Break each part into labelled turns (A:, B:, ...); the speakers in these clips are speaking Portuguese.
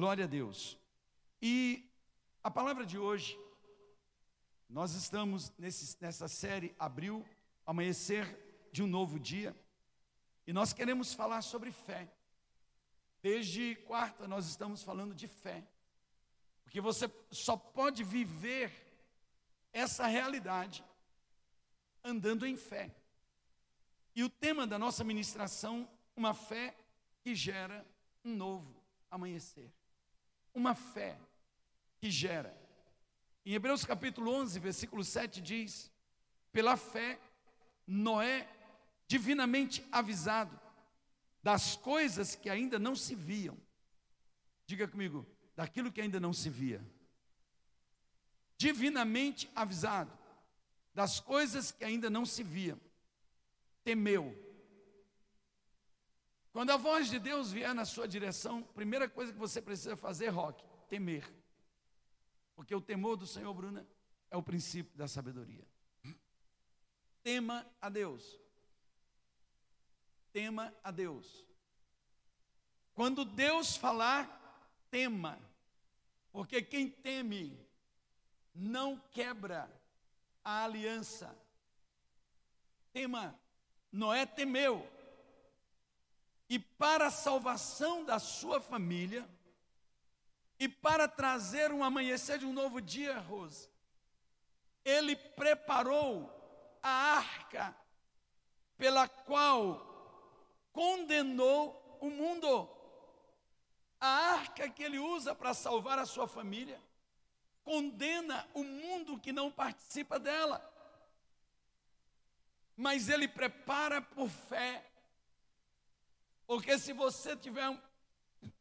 A: Glória a Deus. E a palavra de hoje, nós estamos nesse, nessa série Abril, Amanhecer de um Novo Dia, e nós queremos falar sobre fé. Desde quarta nós estamos falando de fé, porque você só pode viver essa realidade andando em fé. E o tema da nossa ministração, uma fé que gera um novo amanhecer. Uma fé que gera. Em Hebreus capítulo 11, versículo 7 diz: Pela fé, Noé, divinamente avisado das coisas que ainda não se viam. Diga comigo, daquilo que ainda não se via. Divinamente avisado das coisas que ainda não se viam. Temeu. Quando a voz de Deus vier na sua direção, primeira coisa que você precisa fazer, Roque, temer. Porque o temor do Senhor, Bruna, é o princípio da sabedoria. Tema a Deus. Tema a Deus. Quando Deus falar, tema. Porque quem teme não quebra a aliança. Tema, Noé temeu. E para a salvação da sua família, e para trazer um amanhecer de um novo dia, Rose, ele preparou a arca pela qual condenou o mundo. A arca que ele usa para salvar a sua família condena o mundo que não participa dela. Mas ele prepara por fé. Porque se você tiver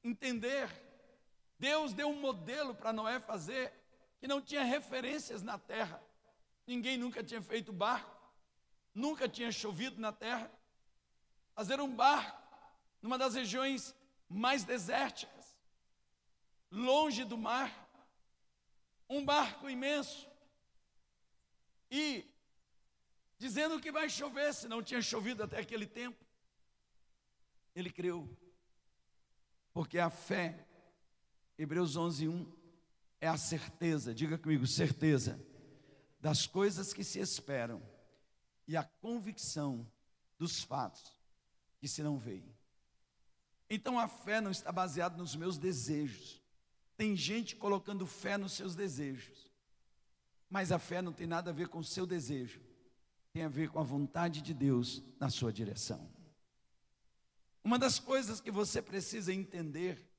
A: entender Deus deu um modelo para Noé fazer que não tinha referências na terra. Ninguém nunca tinha feito barco, nunca tinha chovido na terra. Fazer um barco numa das regiões mais desérticas, longe do mar, um barco imenso. E dizendo que vai chover, se não tinha chovido até aquele tempo. Ele creu, porque a fé Hebreus 11, 1 é a certeza, diga comigo, certeza das coisas que se esperam e a convicção dos fatos que se não veem. Então a fé não está baseada nos meus desejos. Tem gente colocando fé nos seus desejos, mas a fé não tem nada a ver com o seu desejo, tem a ver com a vontade de Deus na sua direção. Uma das coisas que você precisa entender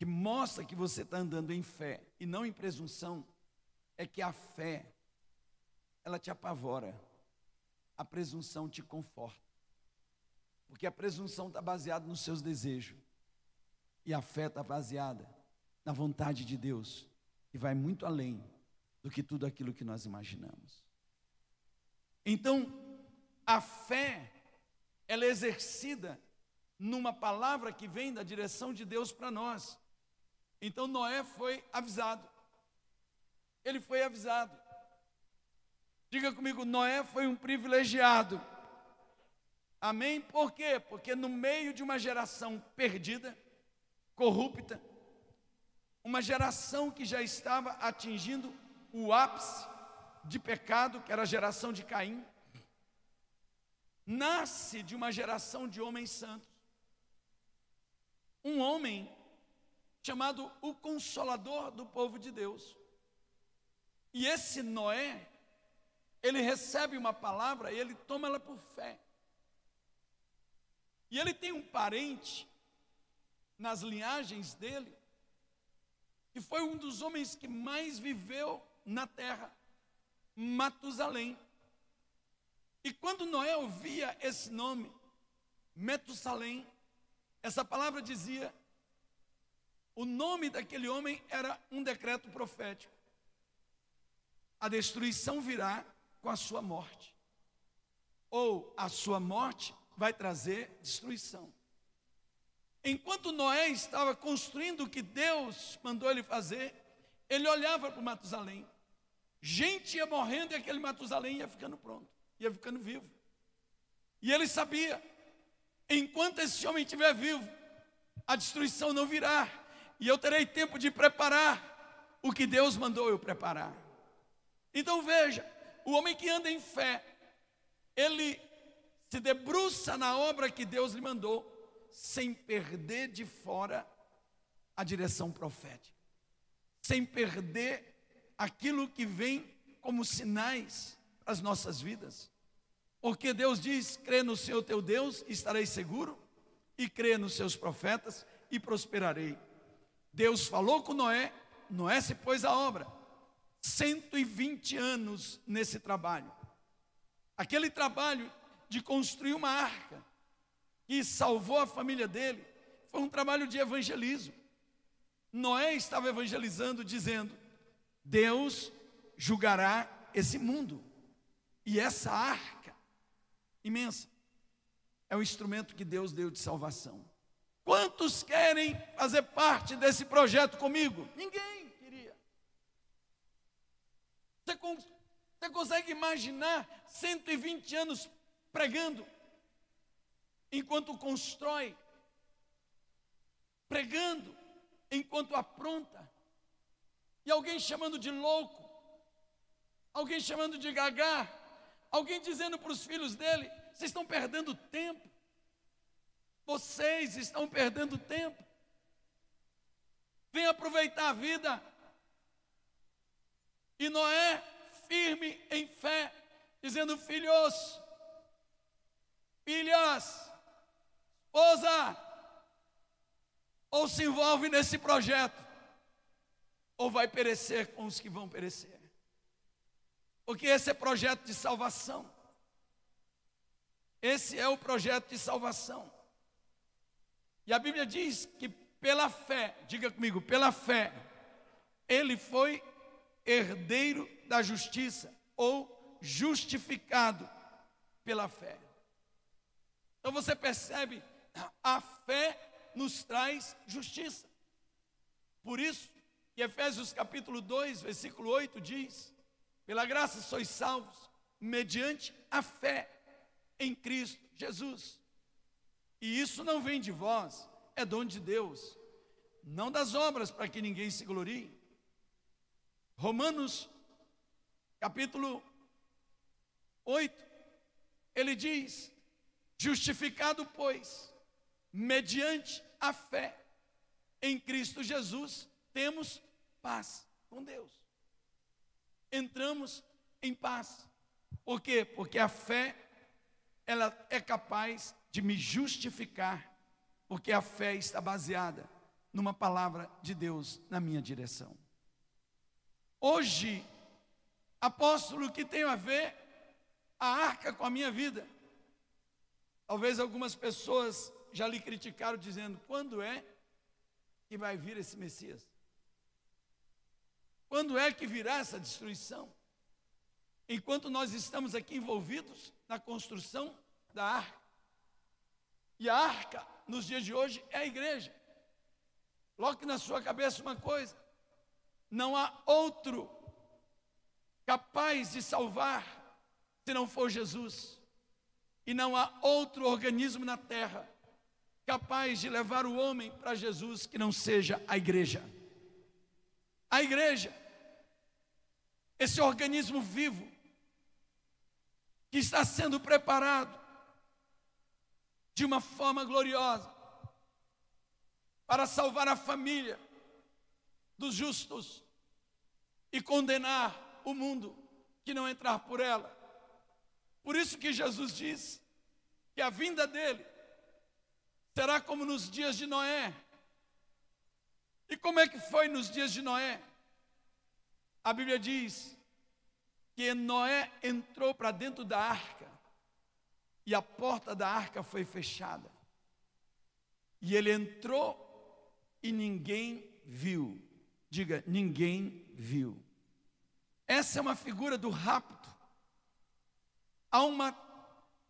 A: que mostra que você está andando em fé e não em presunção, é que a fé, ela te apavora, a presunção te conforta. Porque a presunção está baseada nos seus desejos, e a fé está baseada na vontade de Deus, que vai muito além do que tudo aquilo que nós imaginamos. Então, a fé, ela é exercida numa palavra que vem da direção de Deus para nós. Então Noé foi avisado. Ele foi avisado. Diga comigo, Noé foi um privilegiado. Amém? Por quê? Porque no meio de uma geração perdida, corrupta, uma geração que já estava atingindo o ápice de pecado, que era a geração de Caim, nasce de uma geração de homens santos. Um homem chamado o Consolador do povo de Deus. E esse Noé, ele recebe uma palavra e ele toma ela por fé. E ele tem um parente nas linhagens dele, que foi um dos homens que mais viveu na terra, Matusalém. E quando Noé ouvia esse nome, Metusalém, essa palavra dizia o nome daquele homem era um decreto profético. A destruição virá com a sua morte. Ou a sua morte vai trazer destruição. Enquanto Noé estava construindo o que Deus mandou ele fazer, ele olhava para o Matusalém. Gente ia morrendo e aquele Matusalém ia ficando pronto, ia ficando vivo. E ele sabia, enquanto esse homem estiver vivo, a destruição não virá, e eu terei tempo de preparar o que Deus mandou eu preparar. Então veja, o homem que anda em fé, ele se debruça na obra que Deus lhe mandou, sem perder de fora a direção profética, sem perder aquilo que vem como sinais para as nossas vidas. Porque Deus diz: crê no Senhor teu Deus, estarei seguro, e crê nos seus profetas, e prosperarei. Deus falou com Noé, Noé se pôs à obra. 120 anos nesse trabalho. Aquele trabalho de construir uma arca que salvou a família dele foi um trabalho de evangelismo. Noé estava evangelizando, dizendo: Deus julgará esse mundo. E essa arca imensa é o instrumento que Deus deu de salvação. Quantos querem fazer parte desse projeto comigo? Ninguém queria. Você, você consegue imaginar 120 anos pregando, enquanto constrói, pregando, enquanto apronta, e alguém chamando de louco, alguém chamando de gagá, alguém dizendo para os filhos dele: vocês estão perdendo tempo. Vocês estão perdendo tempo. Vem aproveitar a vida. E Noé, firme em fé, dizendo: Filhos, filhas, esposa, ou se envolve nesse projeto, ou vai perecer com os que vão perecer. Porque esse é projeto de salvação. Esse é o projeto de salvação. E a Bíblia diz que pela fé, diga comigo, pela fé, ele foi herdeiro da justiça ou justificado pela fé. Então você percebe, a fé nos traz justiça. Por isso, Efésios capítulo 2, versículo 8 diz: Pela graça sois salvos, mediante a fé em Cristo Jesus. E isso não vem de vós, é dom de Deus, não das obras para que ninguém se glorie. Romanos, capítulo 8, ele diz: Justificado, pois, mediante a fé em Cristo Jesus, temos paz com Deus. Entramos em paz. Por quê? Porque a fé ela é capaz de me justificar, porque a fé está baseada numa palavra de Deus na minha direção. Hoje, apóstolo, que tem a ver a arca com a minha vida? Talvez algumas pessoas já lhe criticaram dizendo: quando é que vai vir esse Messias? Quando é que virá essa destruição? Enquanto nós estamos aqui envolvidos na construção da arca, e a arca, nos dias de hoje, é a igreja. Coloque na sua cabeça uma coisa: não há outro capaz de salvar se não for Jesus. E não há outro organismo na terra capaz de levar o homem para Jesus que não seja a igreja. A igreja, esse organismo vivo, que está sendo preparado de uma forma gloriosa para salvar a família dos justos e condenar o mundo que não entrar por ela. Por isso que Jesus diz que a vinda dele será como nos dias de Noé. E como é que foi nos dias de Noé? A Bíblia diz que Noé entrou para dentro da arca e a porta da arca foi fechada. E ele entrou e ninguém viu. Diga, ninguém viu. Essa é uma figura do rapto. Há, uma,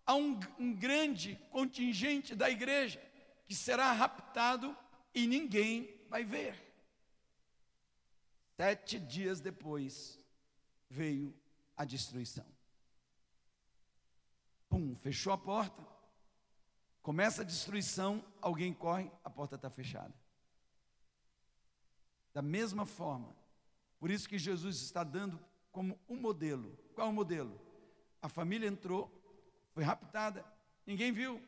A: há um, um grande contingente da igreja que será raptado e ninguém vai ver. Sete dias depois veio a destruição. Pum, fechou a porta. Começa a destruição, alguém corre, a porta está fechada. Da mesma forma. Por isso que Jesus está dando como um modelo. Qual o modelo? A família entrou, foi raptada, ninguém viu,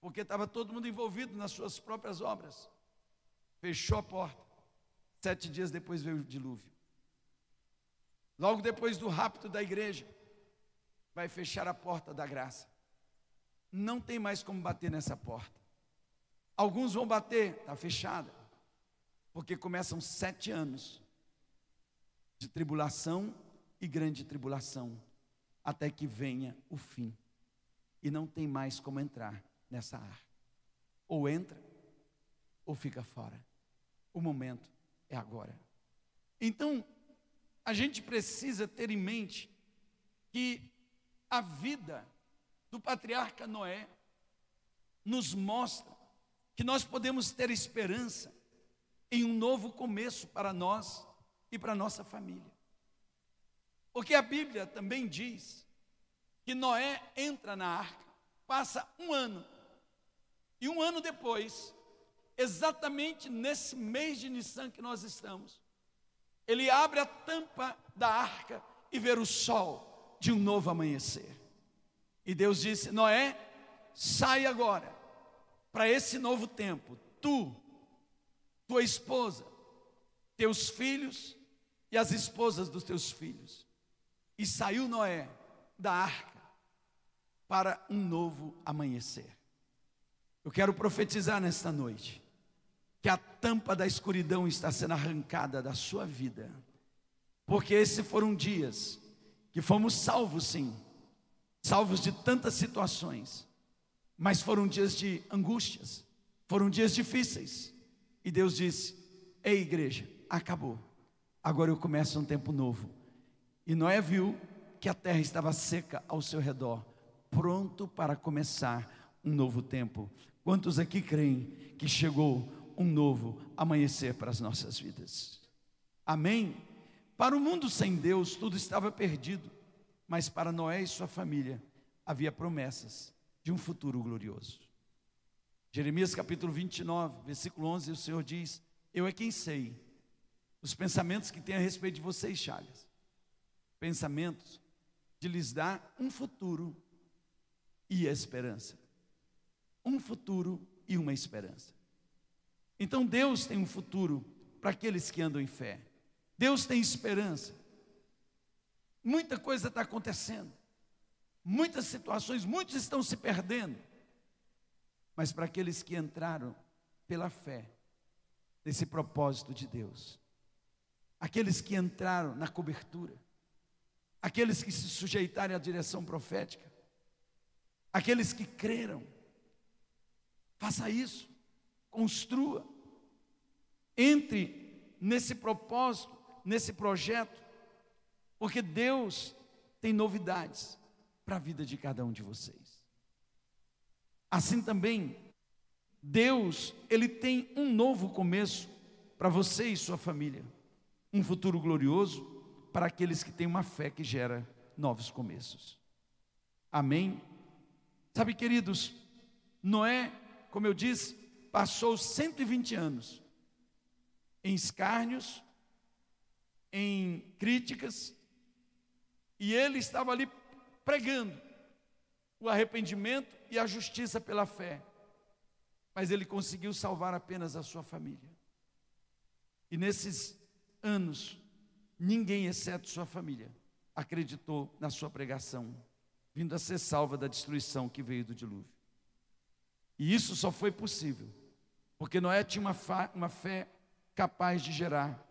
A: porque estava todo mundo envolvido nas suas próprias obras. Fechou a porta. Sete dias depois veio o dilúvio. Logo depois do rapto da igreja, vai fechar a porta da graça. Não tem mais como bater nessa porta. Alguns vão bater, está fechada, porque começam sete anos de tribulação e grande tribulação, até que venha o fim. E não tem mais como entrar nessa arca. Ou entra, ou fica fora. O momento é agora. Então, a gente precisa ter em mente que a vida do patriarca Noé nos mostra que nós podemos ter esperança em um novo começo para nós e para nossa família. Porque a Bíblia também diz que Noé entra na arca, passa um ano, e um ano depois, exatamente nesse mês de Nissan que nós estamos, ele abre a tampa da arca e vê o sol de um novo amanhecer. E Deus disse: Noé, sai agora para esse novo tempo, tu, tua esposa, teus filhos e as esposas dos teus filhos. E saiu Noé da arca para um novo amanhecer. Eu quero profetizar nesta noite que a tampa da escuridão está sendo arrancada da sua vida, porque esses foram dias que fomos salvos, sim, salvos de tantas situações, mas foram dias de angústias, foram dias difíceis, e Deus disse: Ei, igreja, acabou, agora eu começo um tempo novo. E Noé viu que a terra estava seca ao seu redor, pronto para começar um novo tempo. Quantos aqui creem que chegou um novo amanhecer para as nossas vidas. Amém? Para o mundo sem Deus, tudo estava perdido, mas para Noé e sua família havia promessas de um futuro glorioso. Jeremias capítulo 29, versículo 11, o Senhor diz: Eu é quem sei os pensamentos que tenho a respeito de vocês, Chagas. Pensamentos de lhes dar um futuro e a esperança. Um futuro e uma esperança. Então Deus tem um futuro para aqueles que andam em fé. Deus tem esperança. Muita coisa está acontecendo. Muitas situações, muitos estão se perdendo. Mas para aqueles que entraram pela fé nesse propósito de Deus, aqueles que entraram na cobertura, aqueles que se sujeitaram à direção profética, aqueles que creram, faça isso. Construa. Entre nesse propósito, nesse projeto, porque Deus tem novidades para a vida de cada um de vocês. Assim também, Deus, Ele tem um novo começo para você e sua família, um futuro glorioso para aqueles que têm uma fé que gera novos começos. Amém? Sabe, queridos, Noé, como eu disse, passou 120 anos em escárnios, em críticas, e ele estava ali pregando o arrependimento e a justiça pela fé. Mas ele conseguiu salvar apenas a sua família. E nesses anos, ninguém exceto sua família acreditou na sua pregação, vindo a ser salva da destruição que veio do dilúvio. E isso só foi possível porque Noé tinha uma, uma fé capaz de gerar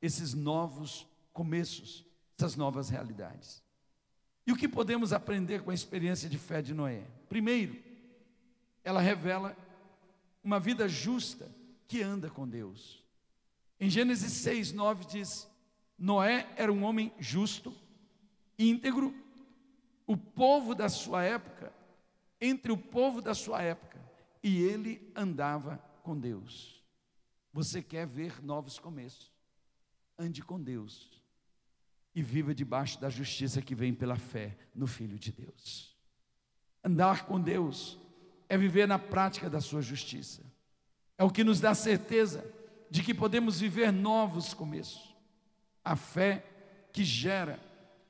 A: esses novos começos, essas novas realidades. E o que podemos aprender com a experiência de fé de Noé? Primeiro, ela revela uma vida justa que anda com Deus. Em Gênesis 6, 9 diz: Noé era um homem justo, íntegro, o povo da sua época, entre o povo da sua época, e ele andava com Deus. Você quer ver novos começos? Ande com Deus e viva debaixo da justiça que vem pela fé no Filho de Deus. Andar com Deus é viver na prática da sua justiça. É o que nos dá certeza de que podemos viver novos começos. A fé que gera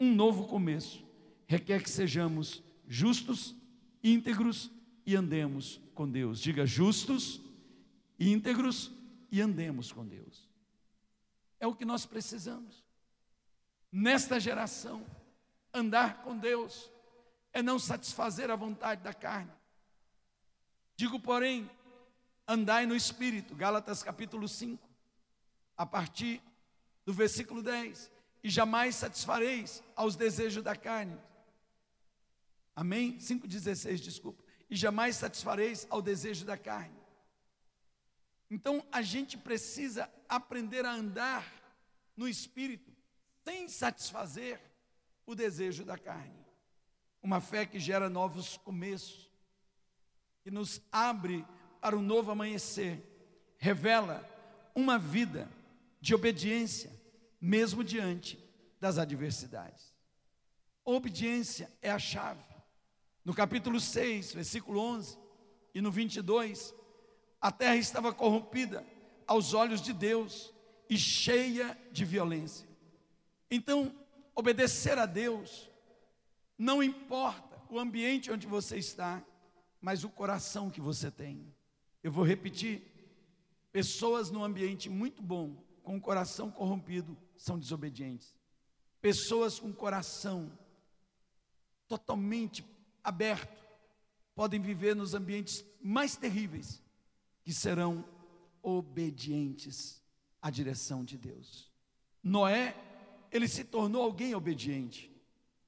A: um novo começo requer que sejamos justos, íntegros e andemos com Deus. Diga justos, íntegros e andemos com Deus. É o que nós precisamos. Nesta geração, andar com Deus é não satisfazer a vontade da carne. Digo, porém, andai no Espírito, Gálatas capítulo 5, a partir do versículo 10, e jamais satisfareis aos desejos da carne. Amém? 5,16, desculpa. E jamais satisfareis ao desejo da carne. Então a gente precisa aprender a andar no Espírito, sem satisfazer o desejo da carne. Uma fé que gera novos começos, que nos abre para um novo amanhecer, revela uma vida de obediência, mesmo diante das adversidades. Obediência é a chave. No capítulo 6, versículo 11 e no 22, a terra estava corrompida aos olhos de Deus e cheia de violência. Então, obedecer a Deus não importa o ambiente onde você está, mas o coração que você tem. Eu vou repetir: pessoas num ambiente muito bom, com o coração corrompido, são desobedientes. Pessoas com coração totalmente aberto podem viver nos ambientes mais terríveis, que serão obedientes à direção de Deus. Noé, ele se tornou alguém obediente.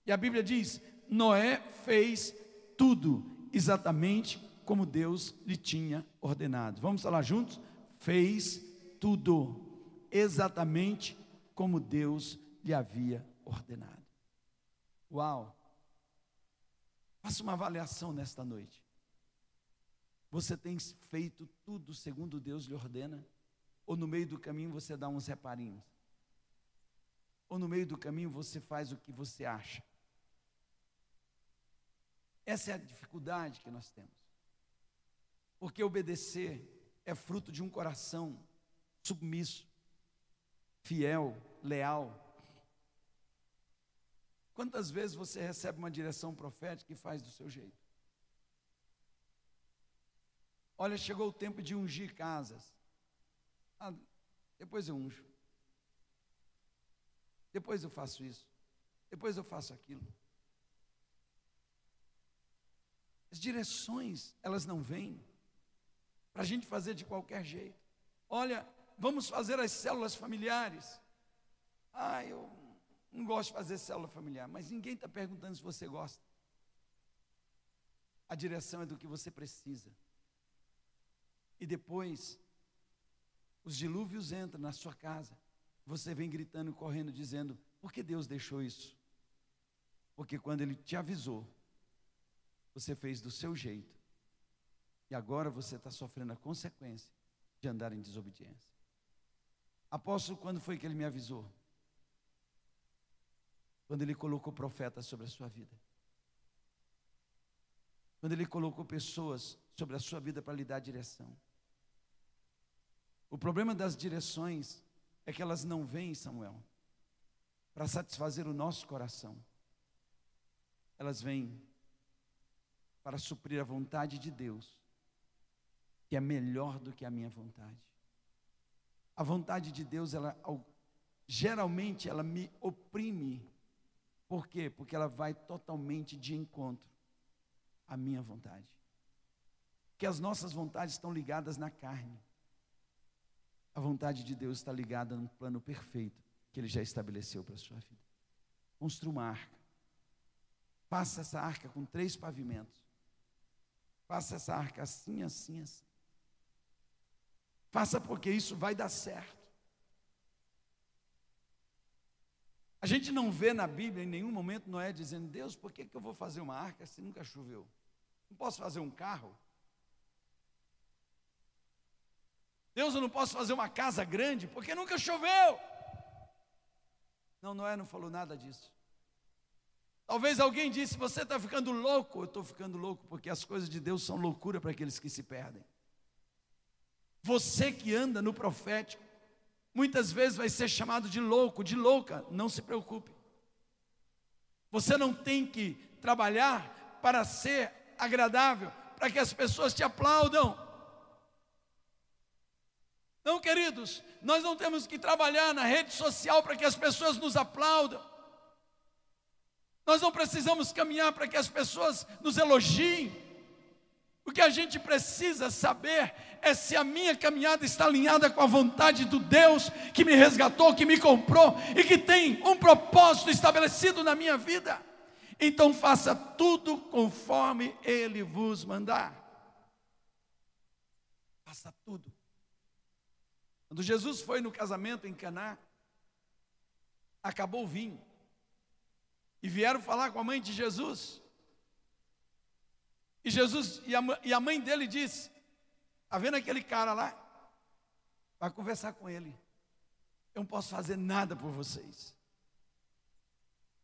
A: E a Bíblia diz: Noé fez tudo exatamente como Deus lhe tinha ordenado. Vamos falar juntos? Fez tudo exatamente como Deus lhe havia ordenado. Uau! Faça uma avaliação nesta noite. Você tem feito tudo segundo Deus lhe ordena? Ou no meio do caminho você dá uns reparinhos? Ou no meio do caminho você faz o que você acha? Essa é a dificuldade que nós temos. Porque obedecer é fruto de um coração submisso, fiel, leal. Quantas vezes você recebe uma direção profética e faz do seu jeito? Olha, chegou o tempo de ungir casas. Ah, depois eu unjo. Depois eu faço isso. Depois eu faço aquilo. As direções, elas não vêm para a gente fazer de qualquer jeito. Olha, vamos fazer as células familiares. Ah, eu não gosto de fazer célula familiar, mas ninguém está perguntando se você gosta. A direção é do que você precisa. E depois, os dilúvios entram na sua casa. Você vem gritando, correndo, dizendo: por que Deus deixou isso? Porque quando Ele te avisou, você fez do seu jeito. E agora você está sofrendo a consequência de andar em desobediência. Apóstolo, quando foi que ele me avisou? Quando ele colocou profetas sobre a sua vida. Quando ele colocou pessoas sobre a sua vida para lhe dar direção. O problema das direções é que elas não vêm, Samuel, para satisfazer o nosso coração. Elas vêm para suprir a vontade de Deus, que é melhor do que a minha vontade. A vontade de Deus, ela geralmente ela me oprime. Por quê? Porque ela vai totalmente de encontro à minha vontade. Que as nossas vontades estão ligadas na carne. A vontade de Deus está ligada num plano perfeito que Ele já estabeleceu para a sua vida. Construa uma arca. Faça essa arca com três pavimentos. Faça essa arca assim, assim, assim. Faça porque isso vai dar certo. A gente não vê na Bíblia em nenhum momento Noé dizendo: Deus, por que, que eu vou fazer uma arca se nunca choveu? Não posso fazer um carro? Deus, eu não posso fazer uma casa grande porque nunca choveu. Não, Noé não falou nada disso. Talvez alguém disse: Você está ficando louco. Eu estou ficando louco porque as coisas de Deus são loucura para aqueles que se perdem. Você que anda no profético, muitas vezes vai ser chamado de louco, de louca, não se preocupe. Você não tem que trabalhar para ser agradável, para que as pessoas te aplaudam. Não, queridos, nós não temos que trabalhar na rede social para que as pessoas nos aplaudam. Nós não precisamos caminhar para que as pessoas nos elogiem. O que a gente precisa saber é se a minha caminhada está alinhada com a vontade do Deus que me resgatou, que me comprou e que tem um propósito estabelecido na minha vida. Então faça tudo conforme Ele vos mandar. Faça tudo. Quando Jesus foi no casamento em Caná, acabou o vinho. E vieram falar com a mãe de Jesus. E Jesus e a, e a mãe dele disse: Está vendo aquele cara lá? Vai conversar com ele. Eu não posso fazer nada por vocês.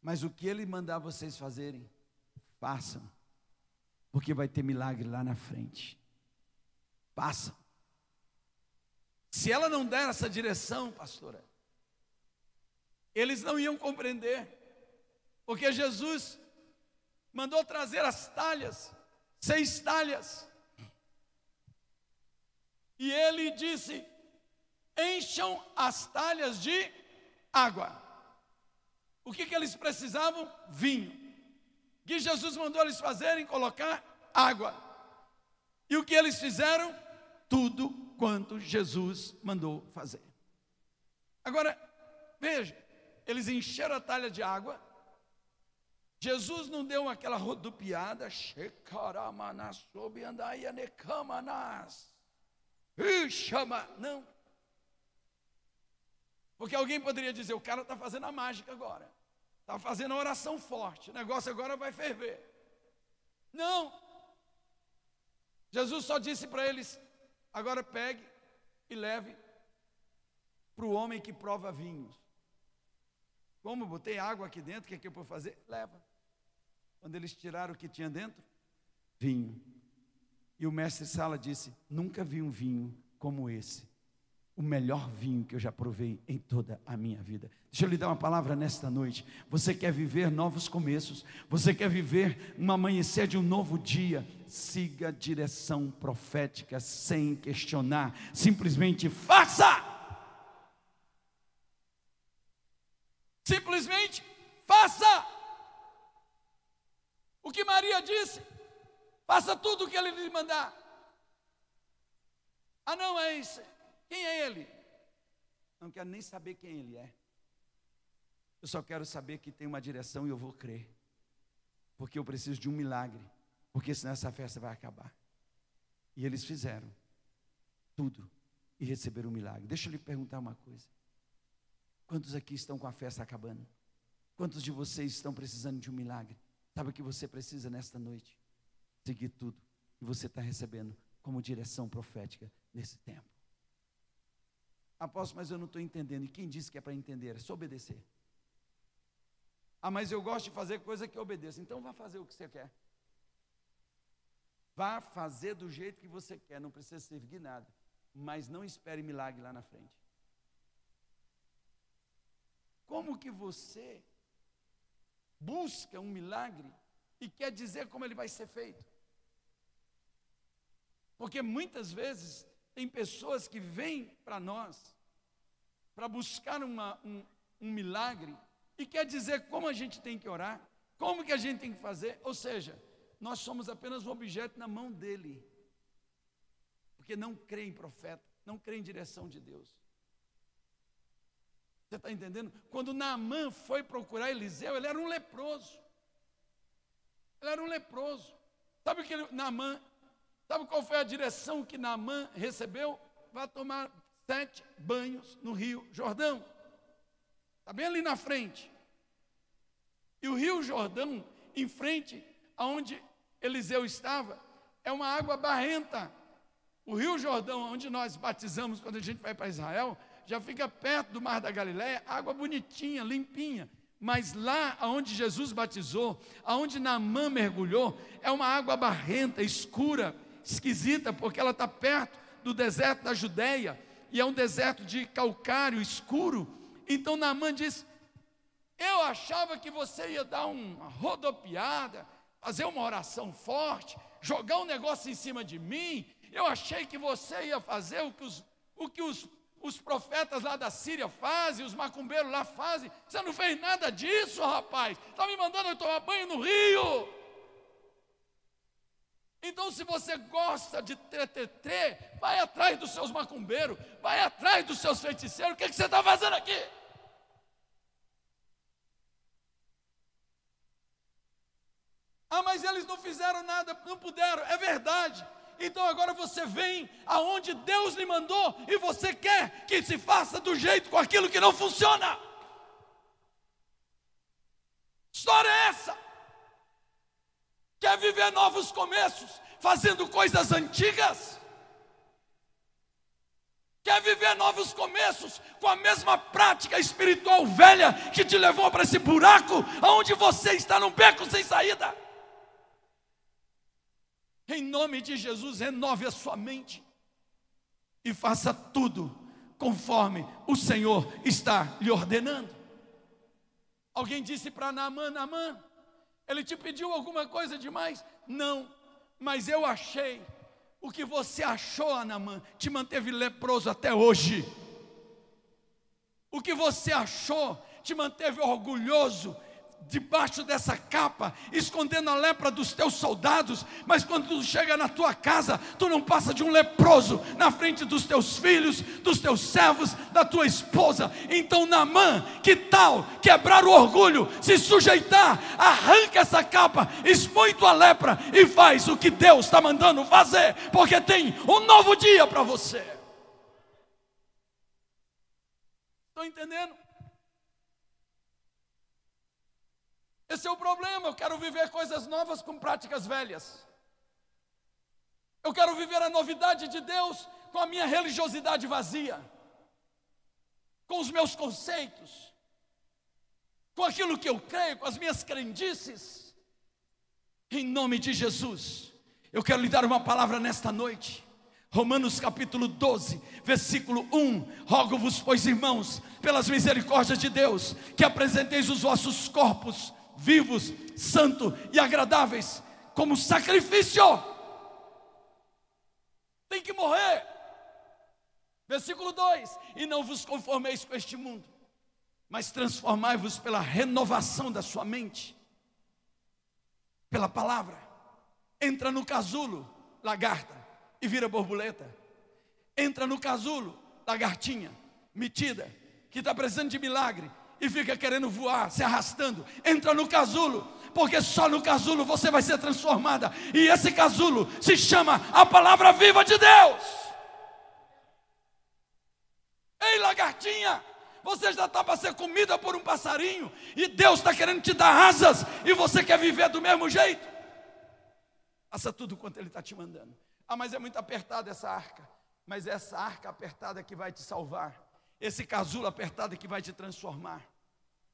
A: Mas o que ele mandar vocês fazerem, façam. Porque vai ter milagre lá na frente. Façam. Se ela não der essa direção, pastora, eles não iam compreender. Porque Jesus mandou trazer as talhas seis talhas. E ele disse: encham as talhas de água. O que, que eles precisavam? Vinho. O que Jesus mandou eles fazerem? Colocar água. E o que eles fizeram? Tudo quanto Jesus mandou fazer. Agora, veja, eles encheram a talha de água, Jesus não deu aquela rodopiada, chama, não. Porque alguém poderia dizer, o cara está fazendo a mágica agora, está fazendo a oração forte, o negócio agora vai ferver. Não. Jesus só disse para eles, agora pegue e leve para o homem que prova vinhos. Como botei água aqui dentro, o que, é que eu vou fazer? Leva. Quando eles tiraram o que tinha dentro? Vinho. E o mestre Sala disse: Nunca vi um vinho como esse. O melhor vinho que eu já provei em toda a minha vida. Deixa eu lhe dar uma palavra nesta noite. Você quer viver novos começos, você quer viver um amanhecer de um novo dia. Siga a direção profética sem questionar, simplesmente faça. Simplesmente faça. O que Maria disse? Faça tudo o que ele lhe mandar. Ah, não, é isso. Quem é ele? Não quero nem saber quem ele é. Eu só quero saber que tem uma direção e eu vou crer. Porque eu preciso de um milagre. Porque senão essa festa vai acabar. E eles fizeram tudo e receberam um milagre. Deixa eu lhe perguntar uma coisa. Quantos aqui estão com a festa acabando? Quantos de vocês estão precisando de um milagre? Sabe o que você precisa nesta noite? Seguir tudo que você está recebendo como direção profética nesse tempo. Apóstolo, mas eu não estou entendendo. E quem disse que é para entender? É só obedecer. Ah, mas eu gosto de fazer coisa que eu obedeço. Então vá fazer o que você quer. Vá fazer do jeito que você quer. Não precisa servir nada. Mas não espere milagre lá na frente. Como que você busca um milagre e quer dizer como ele vai ser feito. Porque muitas vezes tem pessoas que vêm para nós para buscar uma, um, um milagre e quer dizer como a gente tem que orar, como que a gente tem que fazer, ou seja, nós somos apenas um objeto na mão dele, porque não crê em profeta, não crê em direção de Deus. Você está entendendo? Quando Naamã foi procurar Eliseu, ele era um leproso. Ele era um leproso. Sabe o que Naamã, sabe qual foi a direção que Naamã recebeu? Vai tomar sete banhos no rio Jordão. Está bem ali na frente. E o rio Jordão, em frente aonde Eliseu estava, é uma água barrenta. O rio Jordão, onde nós batizamos quando a gente vai para Israel, já fica perto do Mar da Galiléia, água bonitinha, limpinha. Mas lá onde Jesus batizou, aonde Naamã mergulhou, é uma água barrenta, escura, esquisita, porque ela está perto do deserto da Judéia, e é um deserto de calcário escuro. Então Naamã diz: Eu achava que você ia dar uma rodopiada, fazer uma oração forte, jogar um negócio em cima de mim. Eu achei que você ia fazer o que os, o que os, os profetas lá da Síria fazem, os macumbeiros lá fazem. Você não fez nada disso, rapaz. Está me mandando eu tomar banho no rio. Então, se você gosta de tretetê, vai atrás dos seus macumbeiros, vai atrás dos seus feiticeiros. O que, que você está fazendo aqui? Ah, mas eles não fizeram nada, não puderam. É verdade. Então agora você vem aonde Deus lhe mandou e você quer que se faça do jeito com aquilo que não funciona. História é essa? Quer viver novos começos, fazendo coisas antigas? Quer viver novos começos com a mesma prática espiritual velha que te levou para esse buraco, aonde você está num beco sem saída? Em nome de Jesus, renove a sua mente e faça tudo conforme o Senhor está lhe ordenando. Alguém disse para Naamã: Naamã, ele te pediu alguma coisa demais? Não, mas eu achei. O que você achou, Anamã, te manteve leproso até hoje. O que você achou te manteve orgulhoso debaixo dessa capa, escondendo a lepra dos teus soldados, mas quando tu chega na tua casa, tu não passa de um leproso na frente dos teus filhos, dos teus servos, da tua esposa. Então, Namã, que tal quebrar o orgulho, se sujeitar, arranca essa capa, expõe tua lepra e faz o que Deus está mandando fazer, porque tem um novo dia para você. Estão entendendo? Esse é o problema. Eu quero viver coisas novas com práticas velhas. Eu quero viver a novidade de Deus com a minha religiosidade vazia, com os meus conceitos, com aquilo que eu creio, com as minhas crendices. Em nome de Jesus, eu quero lhe dar uma palavra nesta noite. Romanos capítulo 12, versículo 1: Rogo-vos, pois irmãos, pelas misericórdias de Deus, que apresenteis os vossos corpos vivos, santos e agradáveis, como sacrifício. Tem que morrer. Versículo 2: E não vos conformeis com este mundo, mas transformai-vos pela renovação da sua mente, pela palavra. Entra no casulo, lagarta, e vira borboleta. Entra no casulo, lagartinha, metida, que está precisando de milagre, e fica querendo voar, se arrastando. Entra no casulo, porque só no casulo você vai ser transformada. E esse casulo se chama a palavra viva de Deus. Ei, lagartinha, você já está para ser comida por um passarinho, e Deus está querendo te dar asas, e você quer viver do mesmo jeito. Faça tudo quanto Ele está te mandando. Ah, mas é muito apertada essa arca. Mas é essa arca apertada que vai te salvar esse casulo apertado que vai te transformar.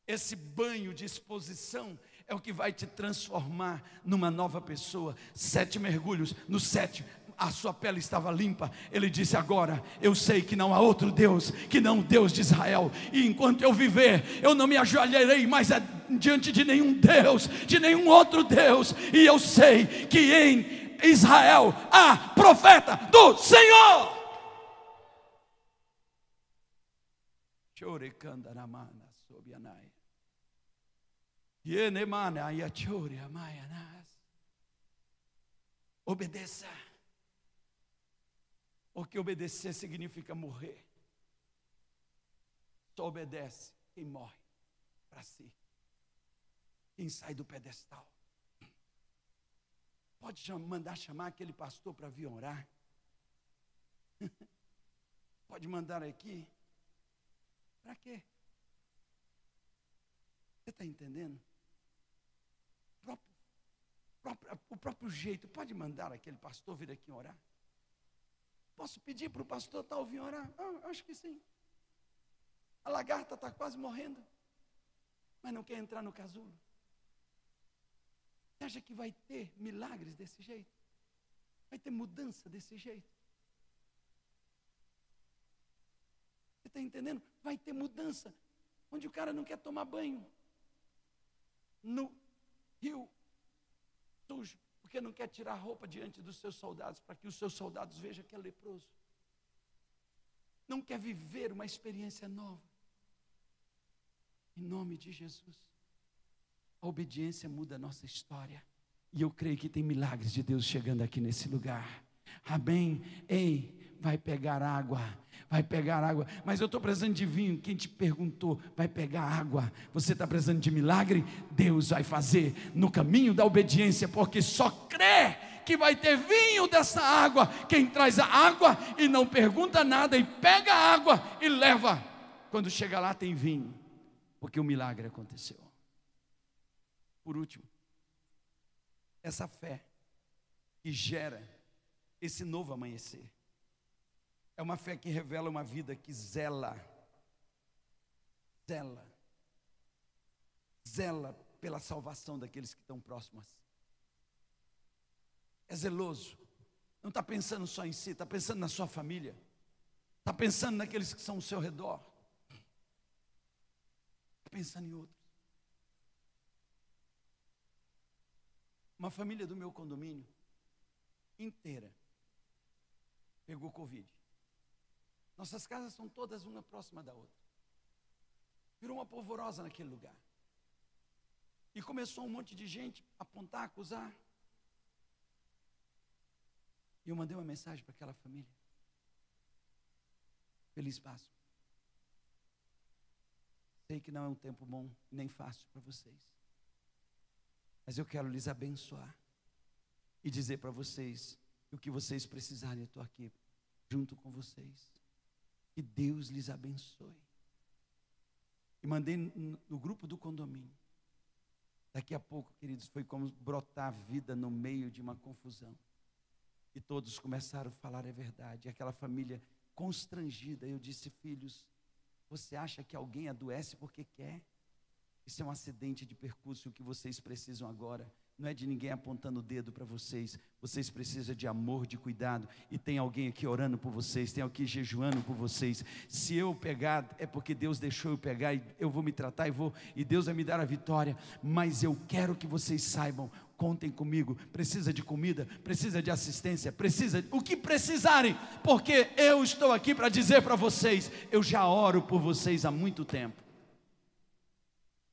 A: Esse banho de exposição é o que vai te transformar numa nova pessoa. Sete mergulhos, no sétimo, a sua pele estava limpa. Ele disse: Agora eu sei que não há outro Deus que não o Deus de Israel. E enquanto eu viver, eu não me ajoelharei mais diante de nenhum Deus, de nenhum outro Deus. E eu sei que em Israel há profeta do Senhor. Chorekandaramana sobianai. Obedeça. Porque obedecer significa morrer. Só obedece quem morre para si. Quem sai do pedestal. Pode mandar chamar aquele pastor para vir orar. Pode mandar aqui. Para quê? Você está entendendo? O próprio, jeito, pode mandar aquele pastor vir aqui orar? Posso pedir para o pastor tal vir orar? Ah, acho que sim. A lagarta está quase morrendo, mas não quer entrar no casulo. Você acha que vai ter milagres desse jeito? Vai ter mudança desse jeito? Você está entendendo? Vai ter mudança. Onde o cara não quer tomar banho. No. Porque não quer tirar a roupa diante dos seus soldados, para que os seus soldados vejam que é leproso. Não quer viver uma experiência nova. Em nome de Jesus. A obediência muda a nossa história. E eu creio que tem milagres de Deus chegando aqui nesse lugar. Amém? Ei, vai pegar água, vai pegar água. Mas eu estou precisando de vinho. Quem te perguntou, vai pegar água. Você está precisando de milagre? Deus vai fazer no caminho da obediência, porque só crê que vai ter vinho dessa água. Quem traz a água e não pergunta nada e pega a água e leva. Quando chega lá tem vinho, porque o milagre aconteceu. Por último, essa fé que gera esse novo amanhecer. É uma fé que revela uma vida que zela, zela, zela pela salvação daqueles que estão próximos. É zeloso, não está pensando só em si, está pensando na sua família, está pensando naqueles que são ao seu redor, está pensando em outros. Uma família do meu condomínio inteira pegou Covid. Nossas casas são todas uma próxima da outra. Virou uma polvorosa naquele lugar. E começou um monte de gente a apontar, acusar. E eu mandei uma mensagem para aquela família. Feliz Páscoa. Sei que não é um tempo bom nem fácil para vocês. Mas eu quero lhes abençoar e dizer para vocês o que vocês precisarem, eu estou aqui junto com vocês. Que Deus lhes abençoe. E mandei no grupo do condomínio. Daqui a pouco, queridos, foi como brotar vida no meio de uma confusão. E todos começaram a falar a verdade. E aquela família constrangida, eu disse, filhos, você acha que alguém adoece porque quer? Isso é um acidente de percurso. Que vocês precisam agora não é de ninguém apontando o dedo para vocês. Vocês precisam de amor, de cuidado. E tem alguém aqui orando por vocês, tem alguém jejuando por vocês. Se eu pegar, é porque Deus deixou eu pegar e eu vou me tratar e vou e Deus vai me dar a vitória. Mas eu quero que vocês saibam, contem comigo. Precisa de comida, precisa de assistência, precisa o que precisarem, porque eu estou aqui para dizer para vocês, eu já oro por vocês há muito tempo.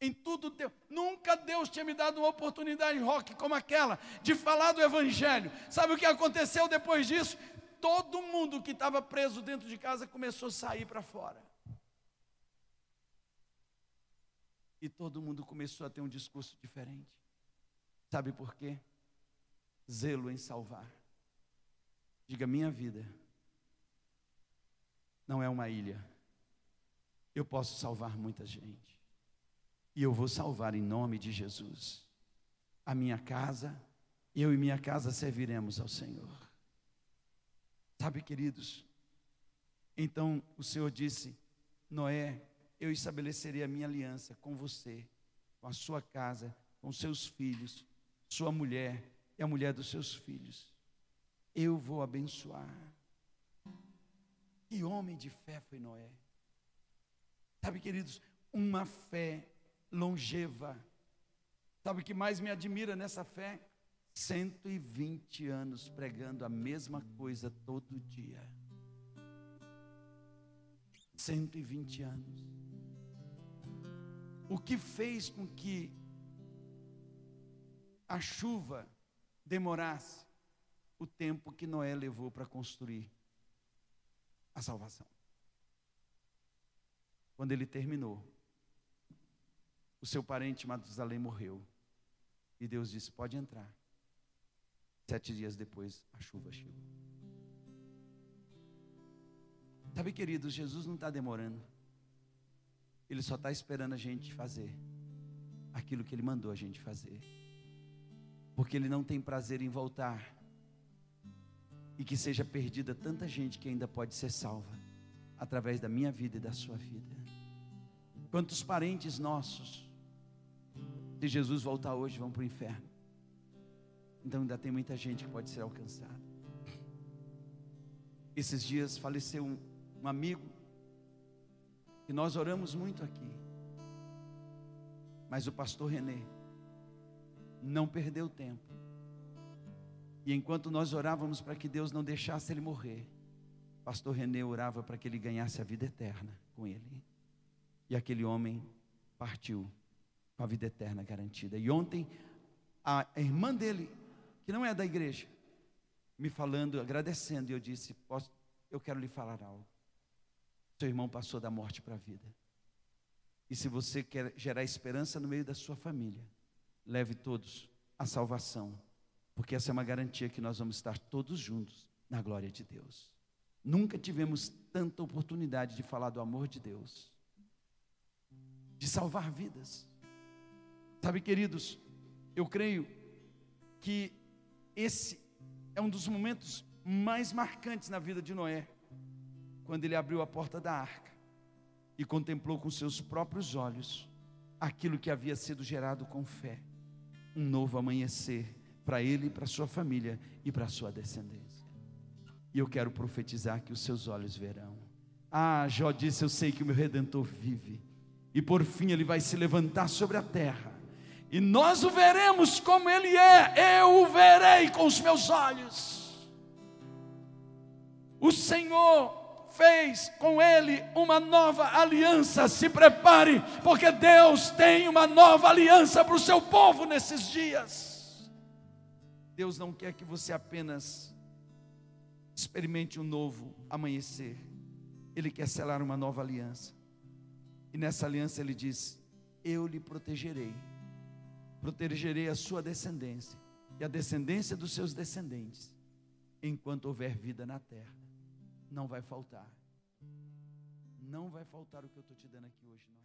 A: Em tudo Deus. Nunca Deus tinha me dado uma oportunidade rock como aquela, de falar do Evangelho. Sabe o que aconteceu depois disso? Todo mundo que estava preso dentro de casa começou a sair para fora. E todo mundo começou a ter um discurso diferente. Sabe por quê? Zelo em salvar. Diga, minha vida não é uma ilha. Eu posso salvar muita gente. E eu vou salvar em nome de Jesus. A minha casa, eu e minha casa serviremos ao Senhor. Sabe, queridos? Então o Senhor disse: Noé, eu estabelecerei a minha aliança com você, com a sua casa, com seus filhos, sua mulher e a mulher dos seus filhos. Eu vou abençoar. Que homem de fé foi Noé. Sabe, queridos, uma fé longeva. Sabe o que mais me admira nessa fé? 120 anos pregando a mesma coisa todo dia. 120 anos. O que fez com que a chuva demorasse o tempo que Noé levou para construir a salvação? Quando ele terminou, o seu parente Matusalém morreu. E Deus disse: Pode entrar. Sete dias depois, a chuva chegou. Sabe, queridos, Jesus não está demorando. Ele só está esperando a gente fazer aquilo que Ele mandou a gente fazer. Porque Ele não tem prazer em voltar e que seja perdida tanta gente que ainda pode ser salva através da minha vida e da sua vida. Quantos parentes nossos se Jesus voltar hoje, vão para o inferno. Então ainda tem muita gente que pode ser alcançada. Esses dias faleceu um, um amigo que nós oramos muito aqui. Mas o pastor Renê não perdeu tempo. E enquanto nós orávamos para que Deus não deixasse ele morrer, pastor Renê orava para que ele ganhasse a vida eterna com ele. E aquele homem partiu com a vida eterna garantida. E ontem, a irmã dele, que não é da igreja, me falando, agradecendo, e eu disse: Eu quero lhe falar algo. Seu irmão passou da morte para a vida. E se você quer gerar esperança no meio da sua família, leve todos à salvação, porque essa é uma garantia que nós vamos estar todos juntos na glória de Deus. Nunca tivemos tanta oportunidade de falar do amor de Deus, de salvar vidas. Sabe, queridos, eu creio que esse é um dos momentos mais marcantes na vida de Noé, quando ele abriu a porta da arca e contemplou com seus próprios olhos aquilo que havia sido gerado com fé um novo amanhecer para ele, para sua família e para sua descendência. E eu quero profetizar que os seus olhos verão. Ah, Jó disse: Eu sei que o meu redentor vive, e por fim ele vai se levantar sobre a terra, e nós o veremos como ele é, eu o verei com os meus olhos. O Senhor fez com ele uma nova aliança. Se prepare, porque Deus tem uma nova aliança para o seu povo nesses dias. Deus não quer que você apenas experimente um novo amanhecer, Ele quer selar uma nova aliança. E nessa aliança Ele diz: Eu lhe protegerei, protegerei a sua descendência e a descendência dos seus descendentes, enquanto houver vida na terra não vai faltar. Não vai faltar o que eu estou te dando aqui hoje, não?